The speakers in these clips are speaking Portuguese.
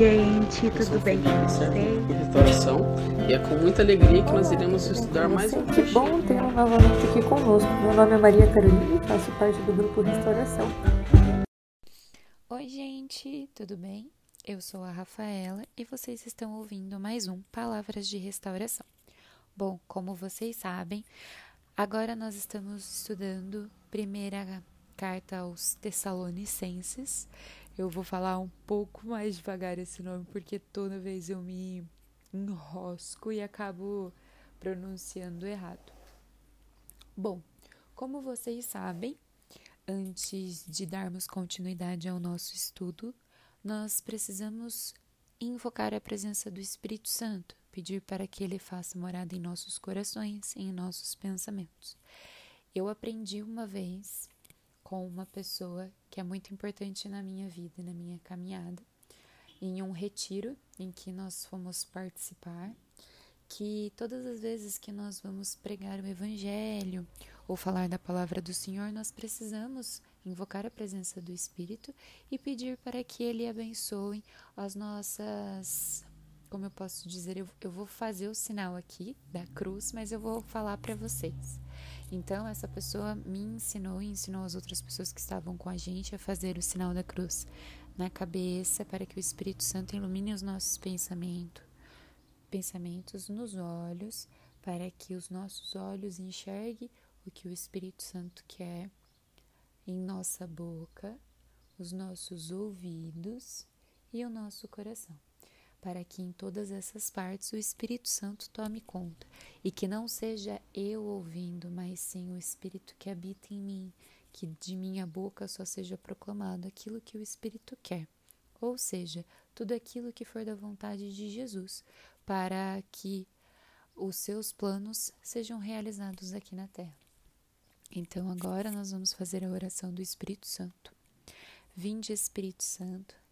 Gente. Tudo bem com vocês? restauração e é com muita alegria que nós iremos estudar mais um Que bom tê-lo novamente aqui conosco. Meu nome é Maria Carolina e faço parte do grupo Restauração. Oi, gente, tudo bem? Eu sou a Rafaela e vocês estão ouvindo mais um Palavras de Restauração. Bom, como vocês sabem, agora nós estamos estudando primeira carta aos Tessalonicenses. Eu vou falar um pouco mais devagar esse nome porque toda vez eu me enrosco e acabo pronunciando errado. Bom, como vocês sabem, antes de darmos continuidade ao nosso estudo, nós precisamos invocar a presença do Espírito Santo, pedir para que ele faça morada em nossos corações, em nossos pensamentos. Eu aprendi uma vez com uma pessoa que é muito importante na minha vida, na minha caminhada, em um retiro em que nós fomos participar, que todas as vezes que nós vamos pregar o evangelho ou falar da palavra do Senhor, nós precisamos invocar a presença do Espírito e pedir para que ele abençoe as nossas. Como eu posso dizer, eu, eu vou fazer o sinal aqui da cruz, mas eu vou falar para vocês. Então, essa pessoa me ensinou e ensinou as outras pessoas que estavam com a gente a fazer o sinal da cruz na cabeça para que o Espírito Santo ilumine os nossos pensamentos, pensamentos nos olhos, para que os nossos olhos enxerguem o que o Espírito Santo quer em nossa boca, os nossos ouvidos e o nosso coração, para que em todas essas partes o Espírito Santo tome conta e que não seja eu ouvindo, mas sim o Espírito que habita em mim, que de minha boca só seja proclamado aquilo que o Espírito quer, ou seja, tudo aquilo que for da vontade de Jesus, para que os seus planos sejam realizados aqui na terra. Então, agora nós vamos fazer a oração do Espírito Santo. Vinde, Espírito Santo,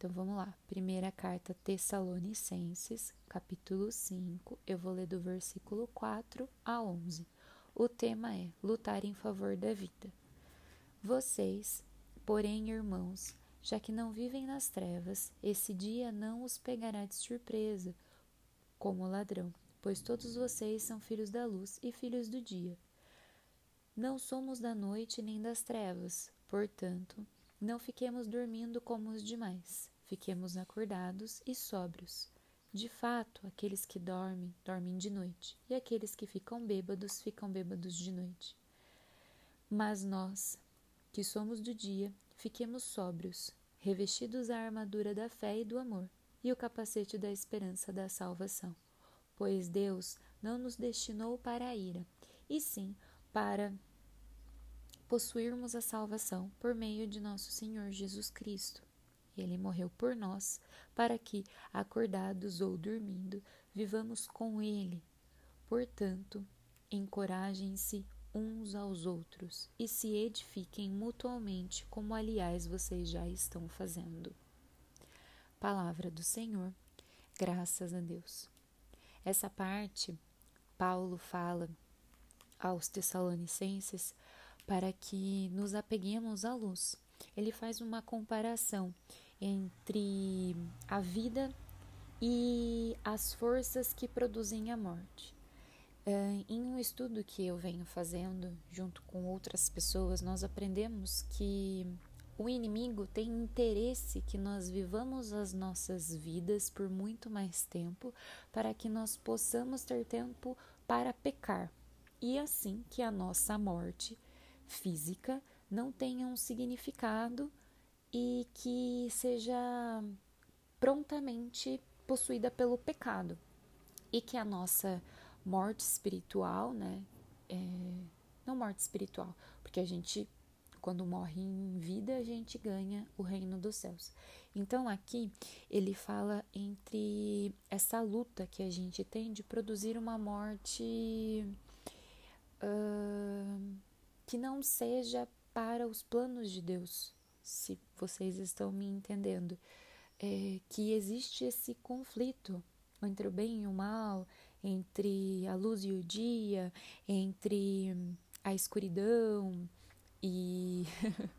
Então vamos lá. Primeira carta Tessalonicenses, capítulo 5. Eu vou ler do versículo 4 a 11. O tema é lutar em favor da vida. Vocês, porém, irmãos, já que não vivem nas trevas, esse dia não os pegará de surpresa como ladrão, pois todos vocês são filhos da luz e filhos do dia. Não somos da noite nem das trevas, portanto, não fiquemos dormindo como os demais, fiquemos acordados e sóbrios. De fato, aqueles que dormem, dormem de noite, e aqueles que ficam bêbados, ficam bêbados de noite. Mas nós, que somos do dia, fiquemos sóbrios, revestidos a armadura da fé e do amor, e o capacete da esperança da salvação. Pois Deus não nos destinou para a ira, e sim para possuirmos a salvação por meio de nosso Senhor Jesus Cristo. Ele morreu por nós, para que, acordados ou dormindo, vivamos com Ele. Portanto, encorajem-se uns aos outros e se edifiquem mutuamente, como aliás vocês já estão fazendo. Palavra do Senhor, graças a Deus. Essa parte, Paulo fala aos Tessalonicenses para que nos apeguemos à luz. Ele faz uma comparação entre a vida e as forças que produzem a morte. Uh, em um estudo que eu venho fazendo junto com outras pessoas, nós aprendemos que o inimigo tem interesse que nós vivamos as nossas vidas por muito mais tempo, para que nós possamos ter tempo para pecar, e assim que a nossa morte física não tenha um significado e que seja prontamente possuída pelo pecado e que a nossa morte espiritual, né, é, não morte espiritual, porque a gente quando morre em vida a gente ganha o reino dos céus. Então aqui ele fala entre essa luta que a gente tem de produzir uma morte uh, que não seja para os planos de Deus, se vocês estão me entendendo, é, que existe esse conflito entre o bem e o mal, entre a luz e o dia, entre a escuridão e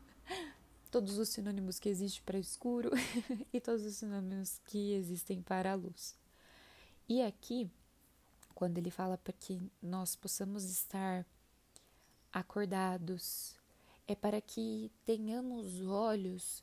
todos os sinônimos que existem para escuro e todos os sinônimos que existem para a luz. E aqui, quando ele fala para que nós possamos estar acordados, é para que tenhamos olhos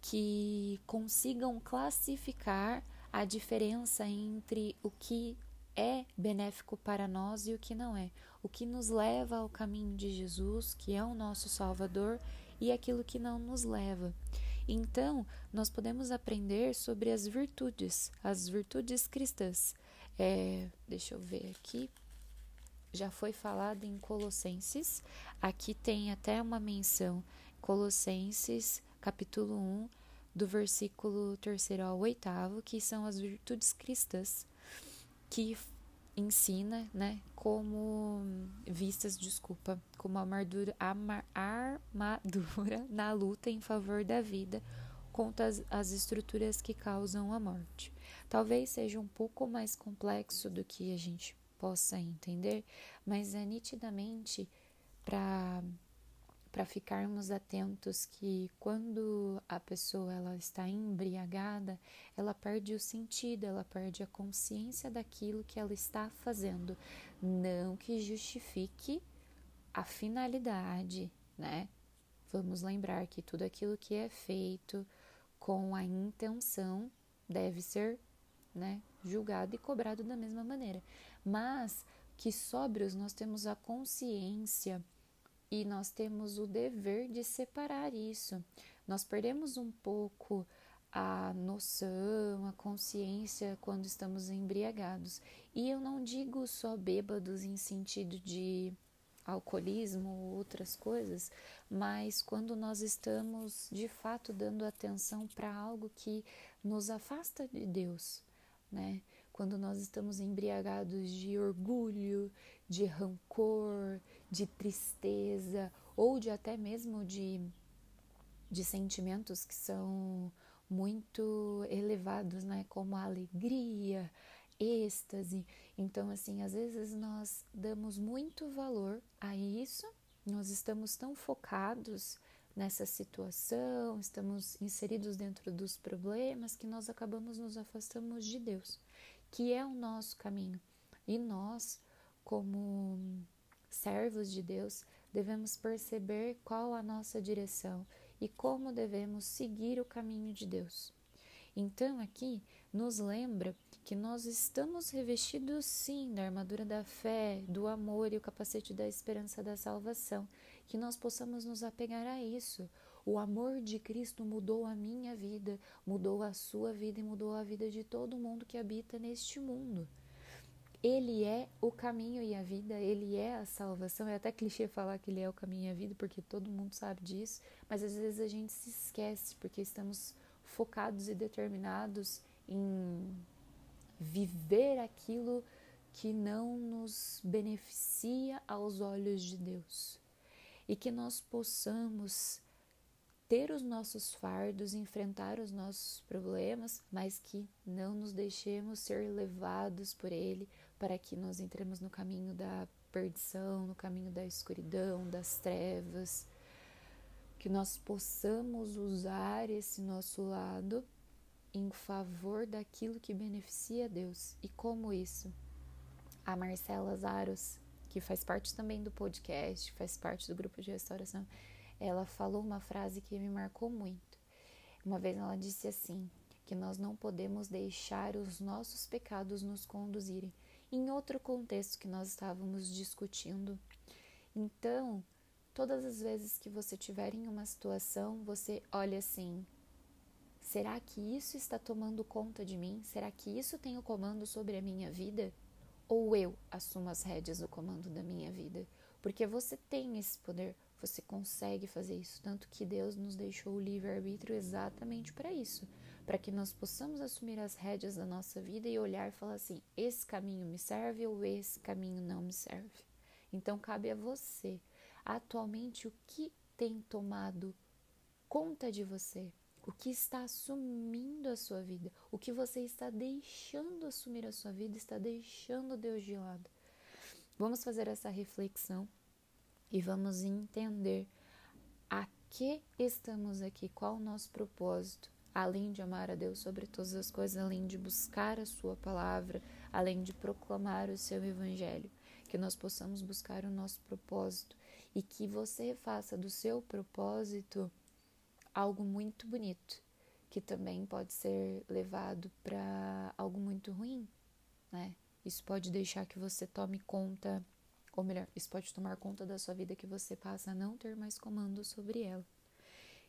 que consigam classificar a diferença entre o que é benéfico para nós e o que não é, o que nos leva ao caminho de Jesus, que é o nosso Salvador, e aquilo que não nos leva. Então, nós podemos aprender sobre as virtudes, as virtudes cristãs. É, deixa eu ver aqui. Já foi falado em Colossenses. Aqui tem até uma menção. Colossenses, capítulo 1, do versículo 3 ao 8, que são as virtudes cristãs que ensina, né, como vistas, desculpa, como armadura, armadura na luta em favor da vida contra as, as estruturas que causam a morte. Talvez seja um pouco mais complexo do que a gente possa entender, mas é nitidamente para ficarmos atentos que quando a pessoa ela está embriagada, ela perde o sentido, ela perde a consciência daquilo que ela está fazendo, não que justifique a finalidade, né? Vamos lembrar que tudo aquilo que é feito com a intenção deve ser, né, julgado e cobrado da mesma maneira. Mas que sóbrios nós temos a consciência e nós temos o dever de separar isso. Nós perdemos um pouco a noção, a consciência quando estamos embriagados. E eu não digo só bêbados em sentido de alcoolismo ou outras coisas, mas quando nós estamos de fato dando atenção para algo que nos afasta de Deus, né? Quando nós estamos embriagados de orgulho, de rancor, de tristeza ou de até mesmo de, de sentimentos que são muito elevados, né? Como a alegria, êxtase. Então, assim, às vezes nós damos muito valor a isso, nós estamos tão focados nessa situação, estamos inseridos dentro dos problemas que nós acabamos nos afastamos de Deus, que é o nosso caminho. E nós como servos de Deus, devemos perceber qual a nossa direção e como devemos seguir o caminho de Deus. Então, aqui nos lembra que nós estamos revestidos sim da armadura da fé, do amor e o capacete da esperança da salvação, que nós possamos nos apegar a isso. O amor de Cristo mudou a minha vida, mudou a sua vida e mudou a vida de todo mundo que habita neste mundo. Ele é o caminho e a vida, ele é a salvação. É até clichê falar que ele é o caminho e a vida, porque todo mundo sabe disso, mas às vezes a gente se esquece porque estamos focados e determinados em viver aquilo que não nos beneficia aos olhos de Deus. E que nós possamos ter os nossos fardos, enfrentar os nossos problemas, mas que não nos deixemos ser levados por ele, para que nós entremos no caminho da perdição, no caminho da escuridão, das trevas, que nós possamos usar esse nosso lado em favor daquilo que beneficia a Deus. E como isso? A Marcela Zaros, que faz parte também do podcast, faz parte do grupo de restauração, ela falou uma frase que me marcou muito. Uma vez ela disse assim: que nós não podemos deixar os nossos pecados nos conduzirem, em outro contexto que nós estávamos discutindo. Então, todas as vezes que você tiver em uma situação, você olha assim: será que isso está tomando conta de mim? Será que isso tem o comando sobre a minha vida? Ou eu assumo as rédeas do comando da minha vida? Porque você tem esse poder, você consegue fazer isso. Tanto que Deus nos deixou o livre-arbítrio exatamente para isso para que nós possamos assumir as rédeas da nossa vida e olhar e falar assim: esse caminho me serve ou esse caminho não me serve. Então cabe a você, atualmente, o que tem tomado conta de você, o que está assumindo a sua vida, o que você está deixando assumir a sua vida, está deixando Deus de lado. Vamos fazer essa reflexão e vamos entender a que estamos aqui, qual o nosso propósito além de amar a Deus sobre todas as coisas, além de buscar a Sua palavra, além de proclamar o Seu Evangelho, que nós possamos buscar o nosso propósito e que você faça do seu propósito algo muito bonito, que também pode ser levado para algo muito ruim, né? Isso pode deixar que você tome conta, ou melhor, isso pode tomar conta da sua vida que você passa a não ter mais comando sobre ela.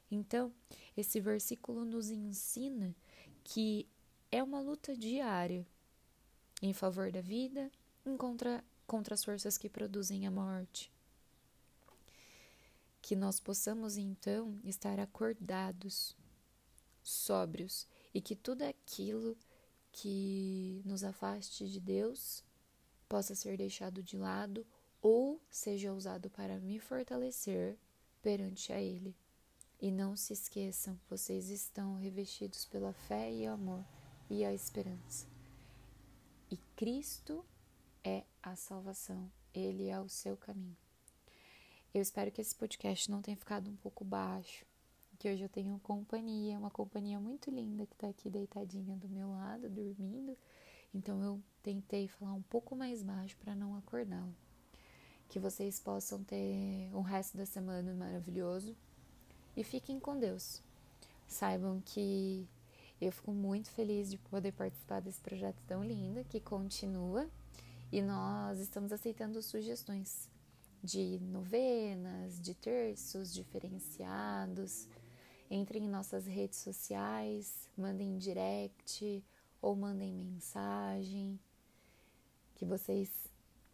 Então, esse versículo nos ensina que é uma luta diária em favor da vida, em contra, contra as forças que produzem a morte. Que nós possamos então estar acordados, sóbrios, e que tudo aquilo que nos afaste de Deus possa ser deixado de lado ou seja usado para me fortalecer perante a Ele. E não se esqueçam, vocês estão revestidos pela fé e amor e a esperança. E Cristo é a salvação, Ele é o seu caminho. Eu espero que esse podcast não tenha ficado um pouco baixo, que hoje eu tenho companhia, uma companhia muito linda que está aqui deitadinha do meu lado, dormindo. Então eu tentei falar um pouco mais baixo para não acordá-la. Que vocês possam ter um resto da semana maravilhoso e fiquem com Deus. Saibam que eu fico muito feliz de poder participar desse projeto tão lindo que continua e nós estamos aceitando sugestões de novenas, de terços diferenciados. Entrem em nossas redes sociais, mandem direct ou mandem mensagem, que vocês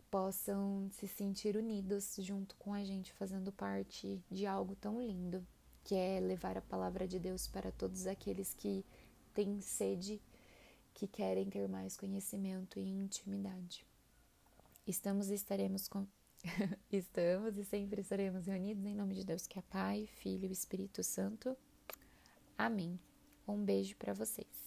possam se sentir unidos junto com a gente, fazendo parte de algo tão lindo que é levar a palavra de Deus para todos aqueles que têm sede, que querem ter mais conhecimento e intimidade. Estamos e estaremos com estamos e sempre estaremos reunidos em nome de Deus, que é Pai, Filho e Espírito Santo. Amém. Um beijo para vocês.